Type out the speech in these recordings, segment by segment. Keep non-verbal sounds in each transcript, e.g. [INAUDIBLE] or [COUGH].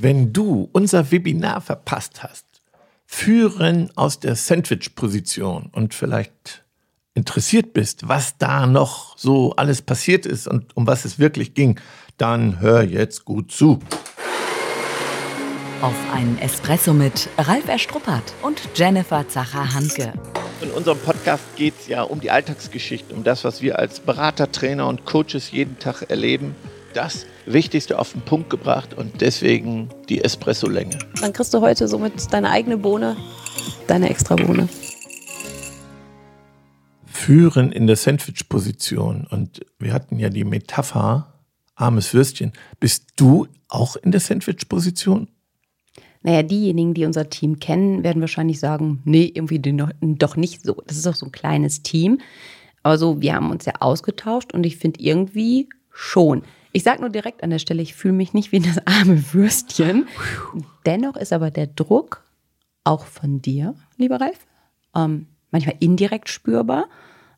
Wenn du unser Webinar verpasst hast, führen aus der Sandwich-Position und vielleicht interessiert bist, was da noch so alles passiert ist und um was es wirklich ging, dann hör jetzt gut zu. Auf einen Espresso mit Ralf Erstruppert und Jennifer Zacher-Hanke. In unserem Podcast geht es ja um die Alltagsgeschichte, um das, was wir als Berater, Trainer und Coaches jeden Tag erleben. Das Wichtigste auf den Punkt gebracht und deswegen die Espresso-Länge. Dann kriegst du heute somit deine eigene Bohne, deine extra Bohne. Führen in der Sandwich-Position. Und wir hatten ja die Metapher, armes Würstchen. Bist du auch in der Sandwich-Position? Naja, diejenigen, die unser Team kennen, werden wahrscheinlich sagen, nee, irgendwie doch nicht so. Das ist auch so ein kleines Team. Aber so, wir haben uns ja ausgetauscht und ich finde irgendwie schon. Ich sage nur direkt an der Stelle, ich fühle mich nicht wie das arme Würstchen. Dennoch ist aber der Druck auch von dir, lieber Ralf, ähm, manchmal indirekt spürbar.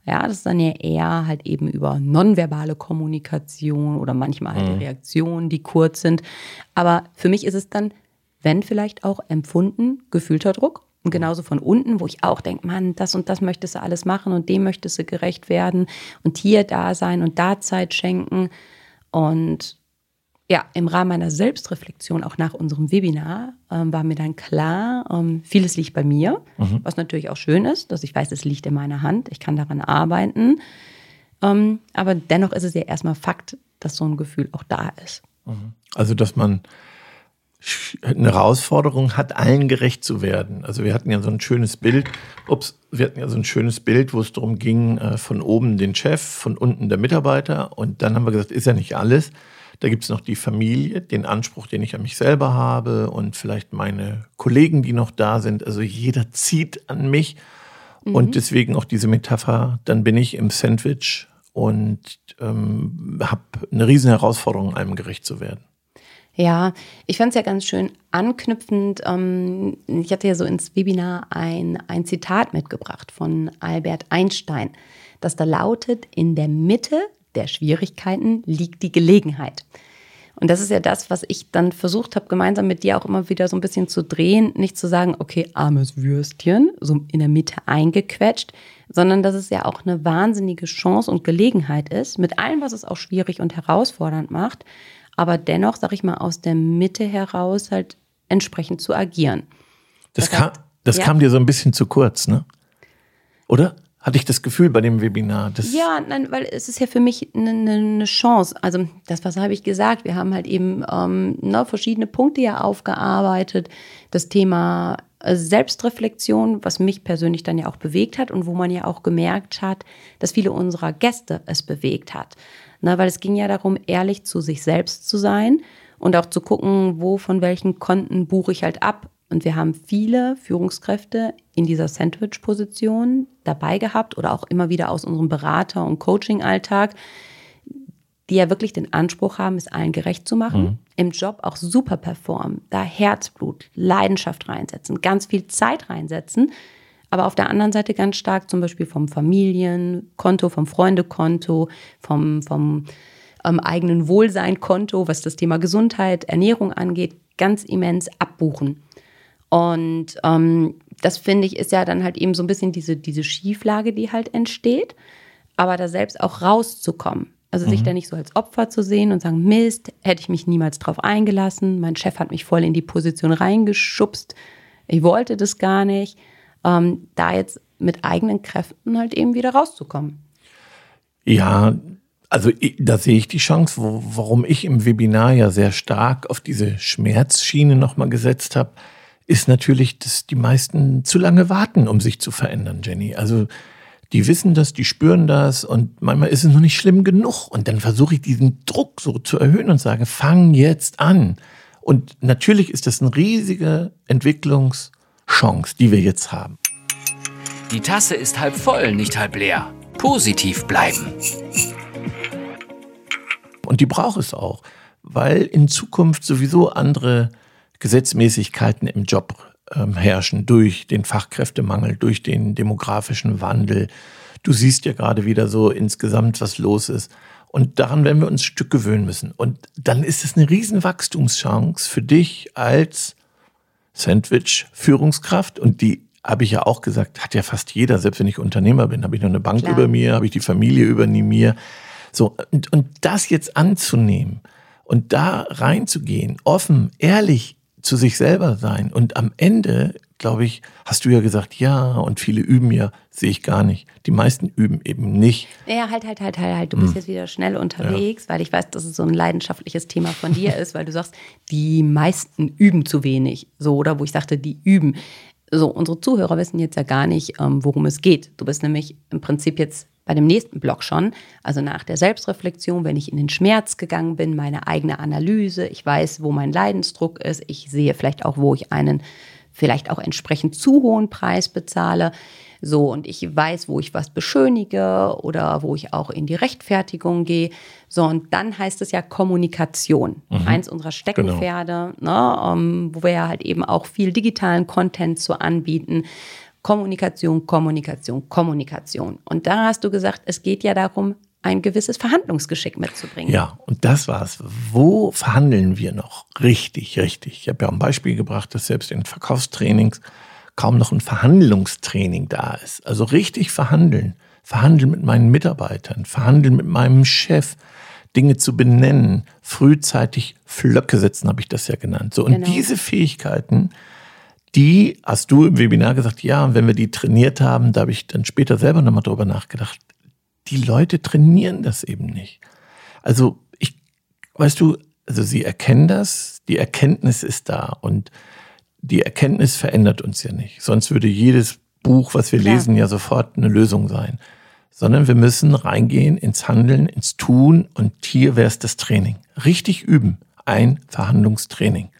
Ja, das ist dann ja eher halt eben über nonverbale Kommunikation oder manchmal halt mhm. Reaktionen, die kurz sind. Aber für mich ist es dann, wenn vielleicht auch empfunden, gefühlter Druck. Und genauso von unten, wo ich auch denke, Mann, das und das möchtest du alles machen und dem möchtest du gerecht werden und hier da sein und da Zeit schenken. Und ja, im Rahmen meiner Selbstreflexion, auch nach unserem Webinar, ähm, war mir dann klar, ähm, vieles liegt bei mir, mhm. was natürlich auch schön ist, dass ich weiß, es liegt in meiner Hand, ich kann daran arbeiten. Ähm, aber dennoch ist es ja erstmal Fakt, dass so ein Gefühl auch da ist. Mhm. Also, dass man eine Herausforderung hat, allen gerecht zu werden. Also wir hatten ja so ein schönes Bild, ups, wir hatten ja so ein schönes Bild, wo es darum ging, äh, von oben den Chef, von unten der Mitarbeiter. Und dann haben wir gesagt, ist ja nicht alles. Da gibt es noch die Familie, den Anspruch, den ich an mich selber habe und vielleicht meine Kollegen, die noch da sind. Also jeder zieht an mich. Mhm. Und deswegen auch diese Metapher, dann bin ich im Sandwich und ähm, habe eine riesen Herausforderung, einem gerecht zu werden. Ja, ich fand es ja ganz schön anknüpfend. Ähm, ich hatte ja so ins Webinar ein, ein Zitat mitgebracht von Albert Einstein, das da lautet, in der Mitte der Schwierigkeiten liegt die Gelegenheit. Und das ist ja das, was ich dann versucht habe, gemeinsam mit dir auch immer wieder so ein bisschen zu drehen. Nicht zu sagen, okay, armes Würstchen, so in der Mitte eingequetscht, sondern dass es ja auch eine wahnsinnige Chance und Gelegenheit ist, mit allem, was es auch schwierig und herausfordernd macht, aber dennoch, sag ich mal, aus der Mitte heraus halt entsprechend zu agieren. Das, das, kam, das ja. kam dir so ein bisschen zu kurz, ne? Oder? Hatte ich das Gefühl bei dem Webinar? ja, nein, weil es ist ja für mich eine, eine Chance. Also das, was habe ich gesagt? Wir haben halt eben ähm, ne, verschiedene Punkte ja aufgearbeitet. Das Thema Selbstreflexion, was mich persönlich dann ja auch bewegt hat und wo man ja auch gemerkt hat, dass viele unserer Gäste es bewegt hat. Na, weil es ging ja darum, ehrlich zu sich selbst zu sein und auch zu gucken, wo von welchen Konten buche ich halt ab. Und wir haben viele Führungskräfte in dieser Sandwich-Position dabei gehabt oder auch immer wieder aus unserem Berater- und Coaching-Alltag, die ja wirklich den Anspruch haben, es allen gerecht zu machen, mhm. Im Job auch super performen, da Herzblut, Leidenschaft reinsetzen, ganz viel Zeit reinsetzen, aber auf der anderen Seite ganz stark zum Beispiel vom Familienkonto, vom Freundekonto, vom, vom ähm, eigenen Wohlseinkonto, was das Thema Gesundheit, Ernährung angeht, ganz immens abbuchen. Und ähm, das finde ich ist ja dann halt eben so ein bisschen diese, diese Schieflage, die halt entsteht, aber da selbst auch rauszukommen. Also mhm. sich da nicht so als Opfer zu sehen und sagen, Mist, hätte ich mich niemals drauf eingelassen, mein Chef hat mich voll in die Position reingeschubst, ich wollte das gar nicht, ähm, da jetzt mit eigenen Kräften halt eben wieder rauszukommen. Ja, also da sehe ich die Chance, wo, warum ich im Webinar ja sehr stark auf diese Schmerzschiene nochmal gesetzt habe, ist natürlich, dass die meisten zu lange warten, um sich zu verändern, Jenny. Also die wissen das, die spüren das und manchmal ist es noch nicht schlimm genug. Und dann versuche ich diesen Druck so zu erhöhen und sage, fang jetzt an. Und natürlich ist das eine riesige Entwicklungschance, die wir jetzt haben. Die Tasse ist halb voll, nicht halb leer. Positiv bleiben. Und die braucht es auch, weil in Zukunft sowieso andere Gesetzmäßigkeiten im Job ähm, herrschen durch den Fachkräftemangel, durch den demografischen Wandel, Du siehst ja gerade wieder so insgesamt, was los ist. Und daran werden wir uns ein Stück gewöhnen müssen. Und dann ist es eine riesen Wachstumschance für dich als Sandwich-Führungskraft. Und die habe ich ja auch gesagt, hat ja fast jeder, selbst wenn ich Unternehmer bin, habe ich noch eine Bank Klar. über mir, habe ich die Familie über mir. So, und, und das jetzt anzunehmen und da reinzugehen, offen, ehrlich zu sich selber sein und am Ende glaube ich, hast du ja gesagt, ja, und viele üben ja, sehe ich gar nicht. Die meisten üben eben nicht. Ja, halt, halt, halt, halt, halt. Du bist hm. jetzt wieder schnell unterwegs, ja. weil ich weiß, dass es so ein leidenschaftliches Thema von dir ist, weil du sagst, die meisten üben zu wenig. So, oder wo ich sagte, die üben. So, unsere Zuhörer wissen jetzt ja gar nicht, ähm, worum es geht. Du bist nämlich im Prinzip jetzt bei dem nächsten Block schon, also nach der Selbstreflexion, wenn ich in den Schmerz gegangen bin, meine eigene Analyse, ich weiß, wo mein Leidensdruck ist, ich sehe vielleicht auch, wo ich einen vielleicht auch entsprechend zu hohen Preis bezahle. So, und ich weiß, wo ich was beschönige oder wo ich auch in die Rechtfertigung gehe. So, und dann heißt es ja Kommunikation. Mhm. Eins unserer Steckenpferde, genau. ne, um, ähm, wo wir ja halt eben auch viel digitalen Content zu anbieten. Kommunikation, Kommunikation, Kommunikation. Und da hast du gesagt, es geht ja darum, ein gewisses Verhandlungsgeschick mitzubringen. Ja, und das war's. Wo verhandeln wir noch? Richtig, richtig. Ich habe ja ein Beispiel gebracht, dass selbst in Verkaufstrainings kaum noch ein Verhandlungstraining da ist. Also richtig verhandeln. Verhandeln mit meinen Mitarbeitern, verhandeln mit meinem Chef, Dinge zu benennen, frühzeitig Flöcke setzen, habe ich das ja genannt. So, und genau. diese Fähigkeiten, die hast du im Webinar gesagt, ja, und wenn wir die trainiert haben, da habe ich dann später selber nochmal drüber nachgedacht, die Leute trainieren das eben nicht. Also ich, weißt du, also sie erkennen das, die Erkenntnis ist da und die Erkenntnis verändert uns ja nicht. Sonst würde jedes Buch, was wir Klar. lesen, ja sofort eine Lösung sein. Sondern wir müssen reingehen ins Handeln, ins Tun und hier wäre es das Training. Richtig üben. Ein Verhandlungstraining.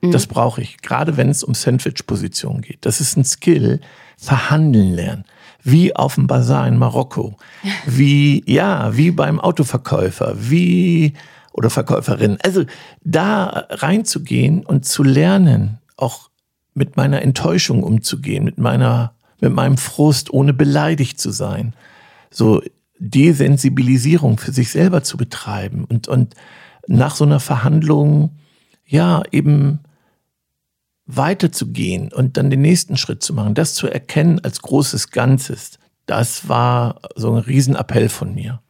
Mhm. Das brauche ich, gerade wenn es um Sandwich-Position geht. Das ist ein Skill, verhandeln lernen wie auf dem Bazar in Marokko, [LAUGHS] wie, ja, wie beim Autoverkäufer, wie, oder Verkäuferin. Also da reinzugehen und zu lernen, auch mit meiner Enttäuschung umzugehen, mit meiner, mit meinem Frust, ohne beleidigt zu sein. So Desensibilisierung für sich selber zu betreiben und, und nach so einer Verhandlung, ja, eben weiterzugehen und dann den nächsten Schritt zu machen, das zu erkennen als großes Ganzes, das war so ein Riesenappell von mir.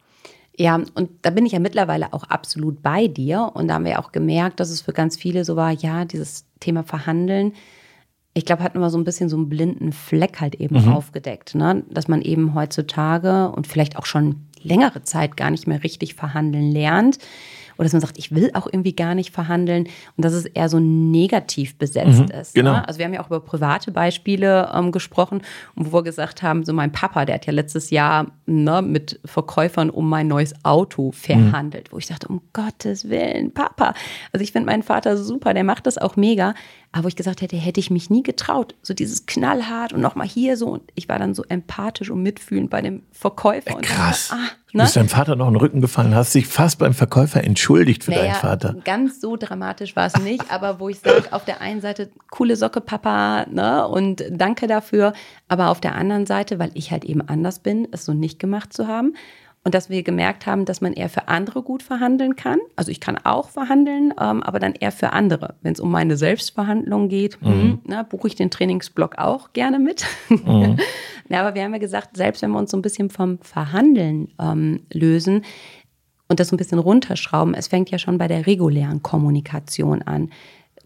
Ja, und da bin ich ja mittlerweile auch absolut bei dir. Und da haben wir auch gemerkt, dass es für ganz viele so war, ja, dieses Thema Verhandeln. Ich glaube, hatten wir so ein bisschen so einen blinden Fleck halt eben mhm. aufgedeckt, ne? dass man eben heutzutage und vielleicht auch schon längere Zeit gar nicht mehr richtig verhandeln lernt oder dass man sagt, ich will auch irgendwie gar nicht verhandeln und dass es eher so negativ besetzt mhm, ist. Genau. Ne? Also wir haben ja auch über private Beispiele ähm, gesprochen, wo wir gesagt haben, so mein Papa, der hat ja letztes Jahr ne, mit Verkäufern um mein neues Auto verhandelt, mhm. wo ich dachte, um Gottes Willen, Papa. Also ich finde meinen Vater super, der macht das auch mega. Aber wo ich gesagt hätte, hätte ich mich nie getraut. So dieses knallhart und nochmal hier so. Und ich war dann so empathisch und mitfühlend bei dem Verkäufer. Äh, krass. Dachte, ah, ne? Du bist deinem Vater noch in den Rücken gefallen, hast dich fast beim Verkäufer entschuldigt für naja, deinen Vater. Ganz so dramatisch war es nicht, aber wo ich sage, auf der einen Seite, coole Socke, Papa, ne? Und danke dafür. Aber auf der anderen Seite, weil ich halt eben anders bin, es so nicht gemacht zu haben, und dass wir gemerkt haben, dass man eher für andere gut verhandeln kann. Also ich kann auch verhandeln, ähm, aber dann eher für andere. Wenn es um meine Selbstverhandlung geht, mhm. hm, na, buche ich den Trainingsblock auch gerne mit. Mhm. [LAUGHS] ja, aber wir haben ja gesagt, selbst wenn wir uns so ein bisschen vom Verhandeln ähm, lösen und das so ein bisschen runterschrauben, es fängt ja schon bei der regulären Kommunikation an.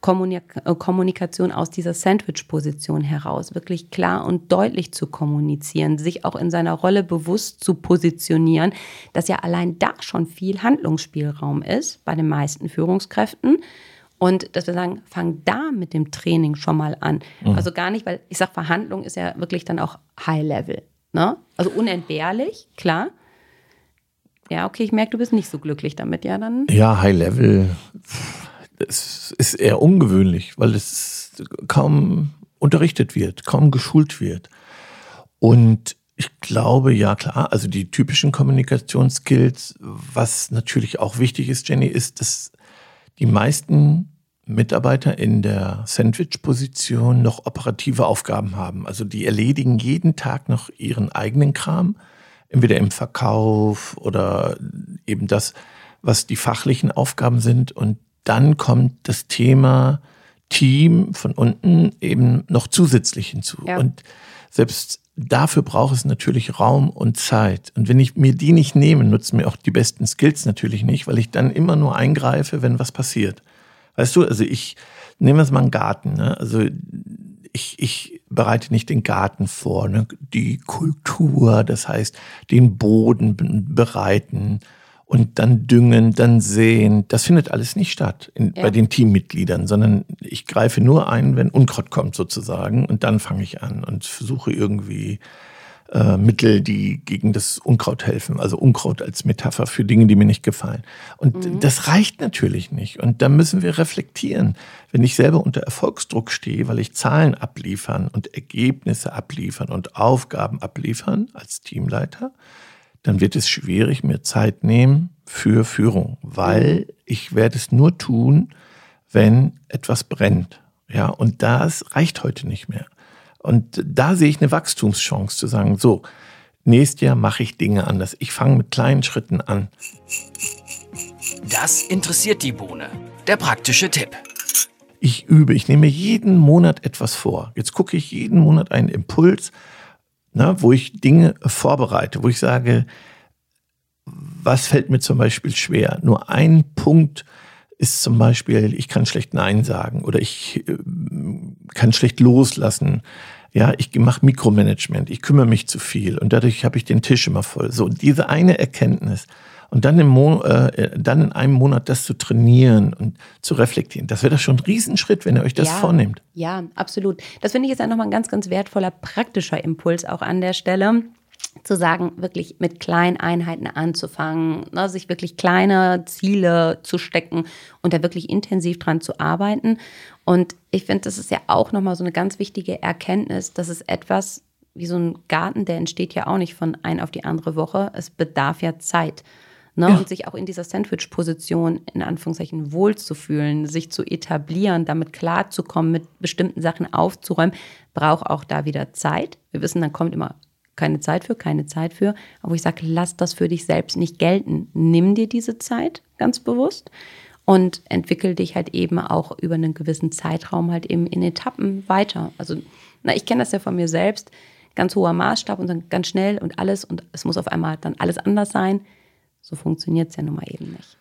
Äh, Kommunikation aus dieser Sandwich-Position heraus, wirklich klar und deutlich zu kommunizieren, sich auch in seiner Rolle bewusst zu positionieren, dass ja allein da schon viel Handlungsspielraum ist bei den meisten Führungskräften. Und dass wir sagen, fang da mit dem Training schon mal an. Mhm. Also gar nicht, weil ich sage, Verhandlung ist ja wirklich dann auch High Level. Ne? Also unentbehrlich, klar. Ja, okay, ich merke, du bist nicht so glücklich damit, ja dann. Ja, High Level es ist eher ungewöhnlich, weil es kaum unterrichtet wird, kaum geschult wird. Und ich glaube, ja klar, also die typischen Kommunikationsskills, was natürlich auch wichtig ist, Jenny, ist, dass die meisten Mitarbeiter in der Sandwich-Position noch operative Aufgaben haben. Also die erledigen jeden Tag noch ihren eigenen Kram, entweder im Verkauf oder eben das, was die fachlichen Aufgaben sind. Und dann kommt das Thema Team von unten eben noch zusätzlich hinzu. Ja. Und selbst dafür braucht es natürlich Raum und Zeit. Und wenn ich mir die nicht nehme, nutzen mir auch die besten Skills natürlich nicht, weil ich dann immer nur eingreife, wenn was passiert. Weißt du, also ich nehme jetzt mal einen Garten. Ne? Also ich, ich bereite nicht den Garten vor, ne? die Kultur, das heißt den Boden bereiten und dann düngen, dann säen. Das findet alles nicht statt in, ja. bei den Teammitgliedern, sondern ich greife nur ein, wenn Unkraut kommt sozusagen und dann fange ich an und versuche irgendwie äh, Mittel, die gegen das Unkraut helfen. Also Unkraut als Metapher für Dinge, die mir nicht gefallen. Und mhm. das reicht natürlich nicht. Und da müssen wir reflektieren. Wenn ich selber unter Erfolgsdruck stehe, weil ich Zahlen abliefern und Ergebnisse abliefern und Aufgaben abliefern als Teamleiter, dann wird es schwierig, mir Zeit nehmen für Führung, weil mhm. ich werde es nur tun, wenn etwas brennt. Ja, und das reicht heute nicht mehr. Und da sehe ich eine Wachstumschance zu sagen, so, nächstes Jahr mache ich Dinge anders. Ich fange mit kleinen Schritten an. Das interessiert die Bohne. Der praktische Tipp. Ich übe, ich nehme jeden Monat etwas vor. Jetzt gucke ich jeden Monat einen Impuls, na, wo ich Dinge vorbereite, wo ich sage, was fällt mir zum Beispiel schwer? Nur ein Punkt ist zum Beispiel, ich kann schlecht Nein sagen oder ich äh, kann schlecht loslassen. Ja, ich mache Mikromanagement, ich kümmere mich zu viel und dadurch habe ich den Tisch immer voll. So, diese eine Erkenntnis und dann, im Mo äh, dann in einem Monat das zu trainieren und zu reflektieren, das wäre doch schon ein Riesenschritt, wenn ihr euch das ja, vornehmt. Ja, absolut. Das finde ich jetzt auch nochmal ein ganz, ganz wertvoller praktischer Impuls auch an der Stelle zu sagen, wirklich mit kleinen Einheiten anzufangen, ne, sich wirklich kleine Ziele zu stecken und da wirklich intensiv dran zu arbeiten. Und ich finde, das ist ja auch nochmal so eine ganz wichtige Erkenntnis, dass es etwas wie so ein Garten, der entsteht ja auch nicht von ein auf die andere Woche. Es bedarf ja Zeit. Ne? Ja. Und sich auch in dieser Sandwich-Position in Anführungszeichen wohlzufühlen, sich zu etablieren, damit klarzukommen, mit bestimmten Sachen aufzuräumen, braucht auch da wieder Zeit. Wir wissen, dann kommt immer keine Zeit für, keine Zeit für. Aber ich sage, lass das für dich selbst nicht gelten. Nimm dir diese Zeit ganz bewusst und entwickel dich halt eben auch über einen gewissen Zeitraum halt eben in Etappen weiter. Also, na, ich kenne das ja von mir selbst. Ganz hoher Maßstab und dann ganz schnell und alles und es muss auf einmal dann alles anders sein. So funktioniert es ja nun mal eben nicht.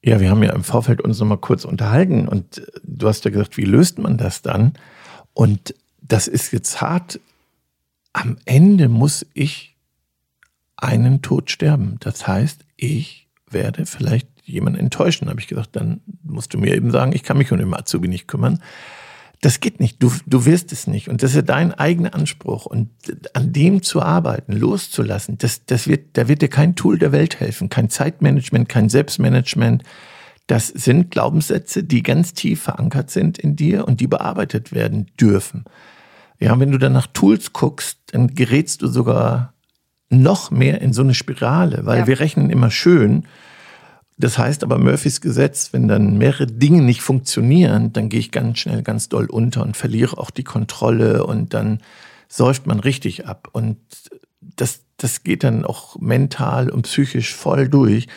Ja, wir haben ja im Vorfeld uns nochmal kurz unterhalten und du hast ja gesagt, wie löst man das dann? Und das ist jetzt hart am Ende muss ich einen Tod sterben. Das heißt, ich werde vielleicht jemanden enttäuschen. Da habe ich gesagt, dann musst du mir eben sagen, ich kann mich um den Azubi nicht kümmern. Das geht nicht. Du, du wirst es nicht. Und das ist ja dein eigener Anspruch. Und an dem zu arbeiten, loszulassen, das, das wird, da wird dir kein Tool der Welt helfen. Kein Zeitmanagement, kein Selbstmanagement. Das sind Glaubenssätze, die ganz tief verankert sind in dir und die bearbeitet werden dürfen. Ja, wenn du dann nach Tools guckst, dann gerätst du sogar noch mehr in so eine Spirale, weil ja. wir rechnen immer schön. Das heißt aber Murphys Gesetz, wenn dann mehrere Dinge nicht funktionieren, dann gehe ich ganz schnell ganz doll unter und verliere auch die Kontrolle und dann säuft man richtig ab. Und das, das geht dann auch mental und psychisch voll durch.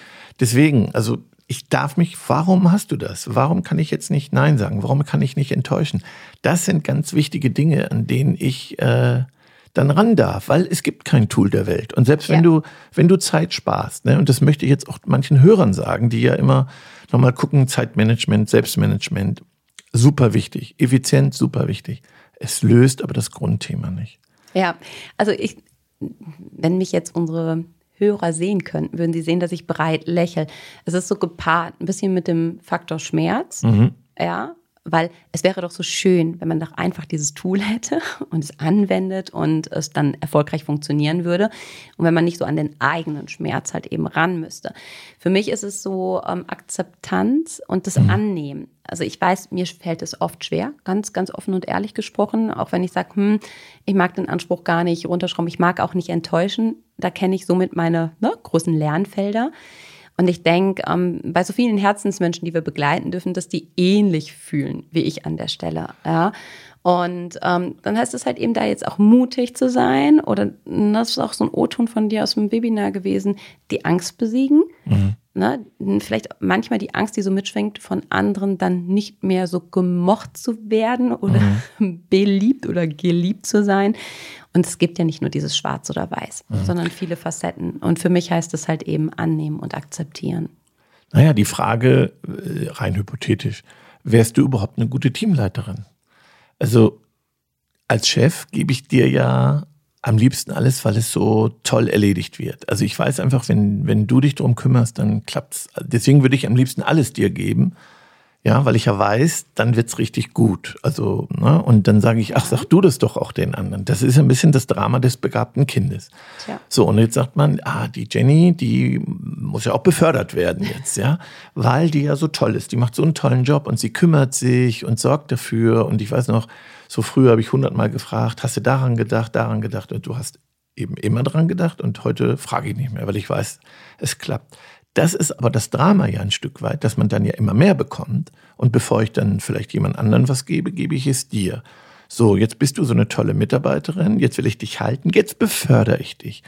Deswegen, also ich darf mich, warum hast du das? Warum kann ich jetzt nicht Nein sagen? Warum kann ich nicht enttäuschen? Das sind ganz wichtige Dinge, an denen ich äh, dann ran darf, weil es gibt kein Tool der Welt. Und selbst wenn ja. du, wenn du Zeit sparst, ne, und das möchte ich jetzt auch manchen Hörern sagen, die ja immer nochmal gucken, Zeitmanagement, Selbstmanagement, super wichtig, effizient, super wichtig. Es löst aber das Grundthema nicht. Ja, also ich, wenn mich jetzt unsere Hörer sehen könnten, würden sie sehen, dass ich breit lächle. Es ist so gepaart, ein bisschen mit dem Faktor Schmerz. Mhm. Ja, weil es wäre doch so schön, wenn man doch einfach dieses Tool hätte [LAUGHS] und es anwendet und es dann erfolgreich funktionieren würde und wenn man nicht so an den eigenen Schmerz halt eben ran müsste. Für mich ist es so ähm, Akzeptanz und das mhm. Annehmen. Also ich weiß, mir fällt es oft schwer, ganz, ganz offen und ehrlich gesprochen, auch wenn ich sage, hm, ich mag den Anspruch gar nicht runterschrauben, ich mag auch nicht enttäuschen, da kenne ich somit meine ne, großen Lernfelder. Und ich denke, ähm, bei so vielen Herzensmenschen, die wir begleiten dürfen, dass die ähnlich fühlen wie ich an der Stelle. Ja? Und ähm, dann heißt es halt eben da jetzt auch mutig zu sein oder das ist auch so ein O-Ton von dir aus dem Webinar gewesen, die Angst besiegen. Mhm. Ne? Vielleicht manchmal die Angst, die so mitschwingt, von anderen dann nicht mehr so gemocht zu werden oder mhm. [LAUGHS] beliebt oder geliebt zu sein. Und es gibt ja nicht nur dieses Schwarz oder Weiß, mhm. sondern viele Facetten. Und für mich heißt es halt eben annehmen und akzeptieren. Naja, die Frage, äh, rein hypothetisch, wärst du überhaupt eine gute Teamleiterin? Also als Chef gebe ich dir ja am liebsten alles, weil es so toll erledigt wird. Also ich weiß einfach, wenn, wenn du dich darum kümmerst, dann klappt's. Deswegen würde ich am liebsten alles dir geben. Ja, weil ich ja weiß, dann wird's richtig gut. Also, ne, und dann sage ich, ach, sag du das doch auch den anderen. Das ist ein bisschen das Drama des begabten Kindes. Tja. So, und jetzt sagt man, ah, die Jenny, die muss ja auch befördert werden jetzt, ja, weil die ja so toll ist. Die macht so einen tollen Job und sie kümmert sich und sorgt dafür. Und ich weiß noch, so früher habe ich hundertmal gefragt, hast du daran gedacht, daran gedacht? Und du hast eben immer dran gedacht und heute frage ich nicht mehr, weil ich weiß, es klappt. Das ist aber das Drama ja ein Stück weit, dass man dann ja immer mehr bekommt. Und bevor ich dann vielleicht jemand anderen was gebe, gebe ich es dir. So, jetzt bist du so eine tolle Mitarbeiterin, jetzt will ich dich halten, jetzt befördere ich dich.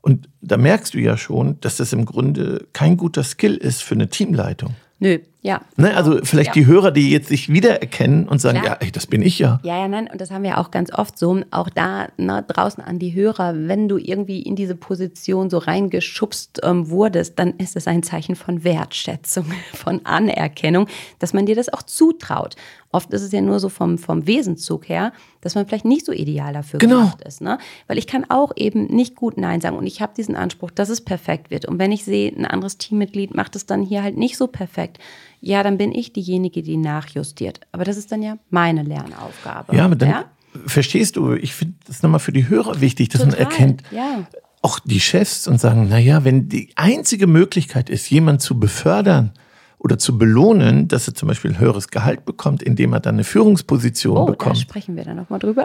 Und da merkst du ja schon, dass das im Grunde kein guter Skill ist für eine Teamleitung. Nö, ja. Ne, also vielleicht ja. die Hörer, die jetzt sich wiedererkennen und sagen, Klar. ja, ey, das bin ich ja. Ja, ja, nein, und das haben wir auch ganz oft so. Auch da ne, draußen an die Hörer, wenn du irgendwie in diese Position so reingeschubst ähm, wurdest, dann ist es ein Zeichen von Wertschätzung, [LAUGHS] von Anerkennung, dass man dir das auch zutraut. Oft ist es ja nur so vom, vom Wesenszug her, dass man vielleicht nicht so ideal dafür genau. gemacht ist. Ne? Weil ich kann auch eben nicht gut Nein sagen und ich habe diesen Anspruch, dass es perfekt wird. Und wenn ich sehe, ein anderes Teammitglied macht es dann hier halt nicht so perfekt, ja, dann bin ich diejenige, die nachjustiert. Aber das ist dann ja meine Lernaufgabe. Ja, aber dann ja? verstehst du, ich finde das nochmal für die Hörer wichtig, dass Total, man erkennt, ja. auch die Chefs und sagen, naja, wenn die einzige Möglichkeit ist, jemanden zu befördern, oder zu belohnen, dass er zum Beispiel ein höheres Gehalt bekommt, indem er dann eine Führungsposition oh, bekommt. Da sprechen wir dann nochmal drüber.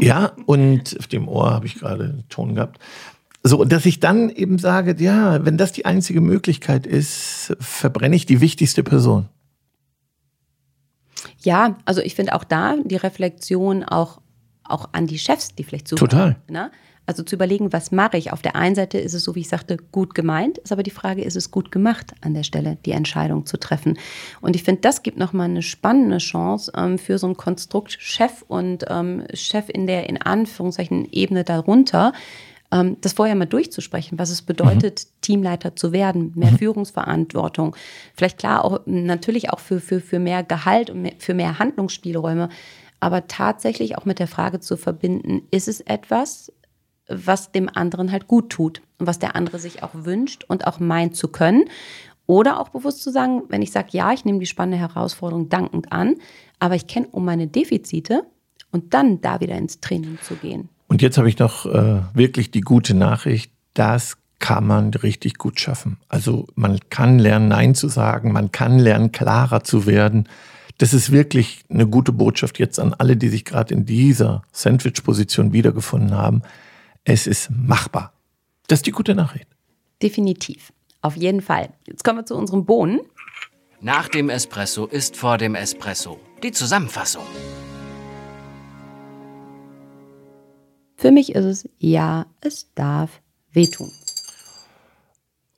ja, und auf dem Ohr habe ich gerade einen Ton gehabt. So, dass ich dann eben sage, ja, wenn das die einzige Möglichkeit ist, verbrenne ich die wichtigste Person. Ja, also ich finde auch da die Reflexion auch, auch an die Chefs, die vielleicht zuhören. Total. Ne? Also zu überlegen, was mache ich? Auf der einen Seite ist es so, wie ich sagte, gut gemeint, ist aber die Frage, ist es gut gemacht an der Stelle, die Entscheidung zu treffen? Und ich finde, das gibt nochmal eine spannende Chance ähm, für so ein Konstrukt Chef und ähm, Chef in der in Anführungszeichen Ebene darunter, das vorher mal durchzusprechen, was es bedeutet, mhm. Teamleiter zu werden, mehr mhm. Führungsverantwortung. Vielleicht klar auch natürlich auch für, für, für mehr Gehalt und für mehr Handlungsspielräume. Aber tatsächlich auch mit der Frage zu verbinden, ist es etwas, was dem anderen halt gut tut und was der andere sich auch wünscht und auch meint zu können. Oder auch bewusst zu sagen, wenn ich sage, ja, ich nehme die spannende Herausforderung dankend an, aber ich kenne um meine Defizite und dann da wieder ins Training zu gehen. Und jetzt habe ich noch äh, wirklich die gute Nachricht, das kann man richtig gut schaffen. Also man kann lernen, Nein zu sagen, man kann lernen, klarer zu werden. Das ist wirklich eine gute Botschaft jetzt an alle, die sich gerade in dieser Sandwich-Position wiedergefunden haben. Es ist machbar. Das ist die gute Nachricht. Definitiv. Auf jeden Fall. Jetzt kommen wir zu unserem Bohnen. Nach dem Espresso ist vor dem Espresso. Die Zusammenfassung. Für mich ist es, ja, es darf wehtun.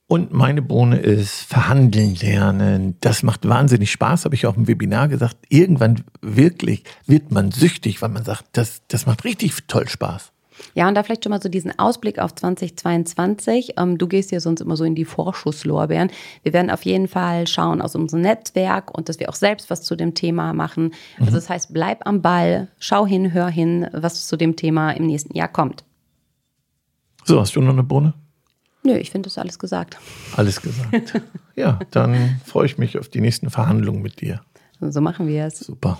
Und meine Bohne ist verhandeln lernen. Das macht wahnsinnig Spaß, habe ich auch im Webinar gesagt. Irgendwann wirklich wird man süchtig, weil man sagt, das, das macht richtig toll Spaß. Ja, und da vielleicht schon mal so diesen Ausblick auf 2022. Ähm, du gehst ja sonst immer so in die Vorschusslorbeeren. Wir werden auf jeden Fall schauen aus unserem Netzwerk und dass wir auch selbst was zu dem Thema machen. Also mhm. Also das heißt, bleib am Ball, schau hin, hör hin, was zu dem Thema im nächsten Jahr kommt. So, hast du noch eine Bohne? Nö, ich finde das alles gesagt. Alles gesagt. [LAUGHS] ja, dann freue ich mich auf die nächsten Verhandlungen mit dir. So machen wir es. Super.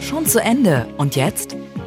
Schon zu Ende. Und jetzt?